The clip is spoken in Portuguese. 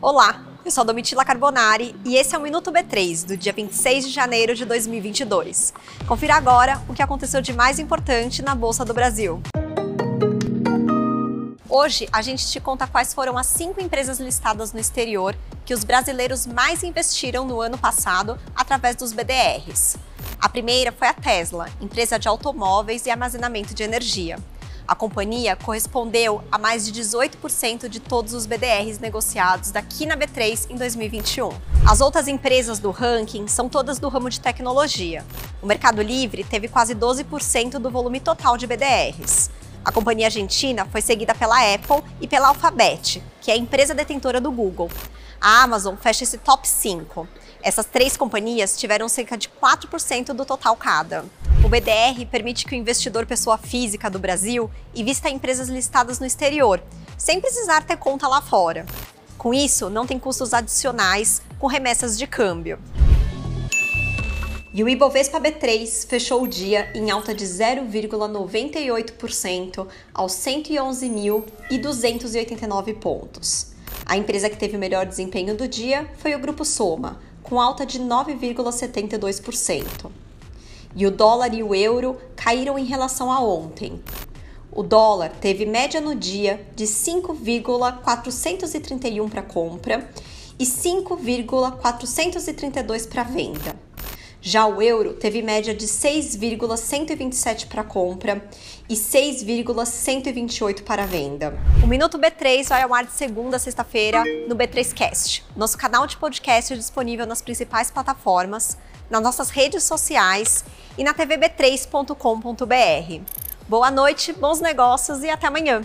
Olá, eu sou Domitila Carbonari e esse é o Minuto B3 do dia 26 de janeiro de 2022. Confira agora o que aconteceu de mais importante na Bolsa do Brasil. Hoje a gente te conta quais foram as cinco empresas listadas no exterior que os brasileiros mais investiram no ano passado através dos BDRs. A primeira foi a Tesla, empresa de automóveis e armazenamento de energia. A companhia correspondeu a mais de 18% de todos os BDRs negociados daqui na B3 em 2021. As outras empresas do ranking são todas do ramo de tecnologia. O Mercado Livre teve quase 12% do volume total de BDRs. A companhia argentina foi seguida pela Apple e pela Alphabet, que é a empresa detentora do Google. A Amazon fecha esse top 5. Essas três companhias tiveram cerca de 4% do total cada. O BDR permite que o investidor pessoa física do Brasil invista em empresas listadas no exterior, sem precisar ter conta lá fora. Com isso, não tem custos adicionais com remessas de câmbio. E o Ibovespa B3 fechou o dia em alta de 0,98% aos 111.289 pontos. A empresa que teve o melhor desempenho do dia foi o Grupo Soma, com alta de 9,72% e o dólar e o euro caíram em relação a ontem. O dólar teve média no dia de 5,431 para compra e 5,432 para venda. Já o euro teve média de 6,127 para compra e 6,128 para venda. O Minuto B3 vai ao ar de segunda a sexta-feira no B3Cast, nosso canal de podcast disponível nas principais plataformas, nas nossas redes sociais e na tvb3.com.br. Boa noite, bons negócios e até amanhã!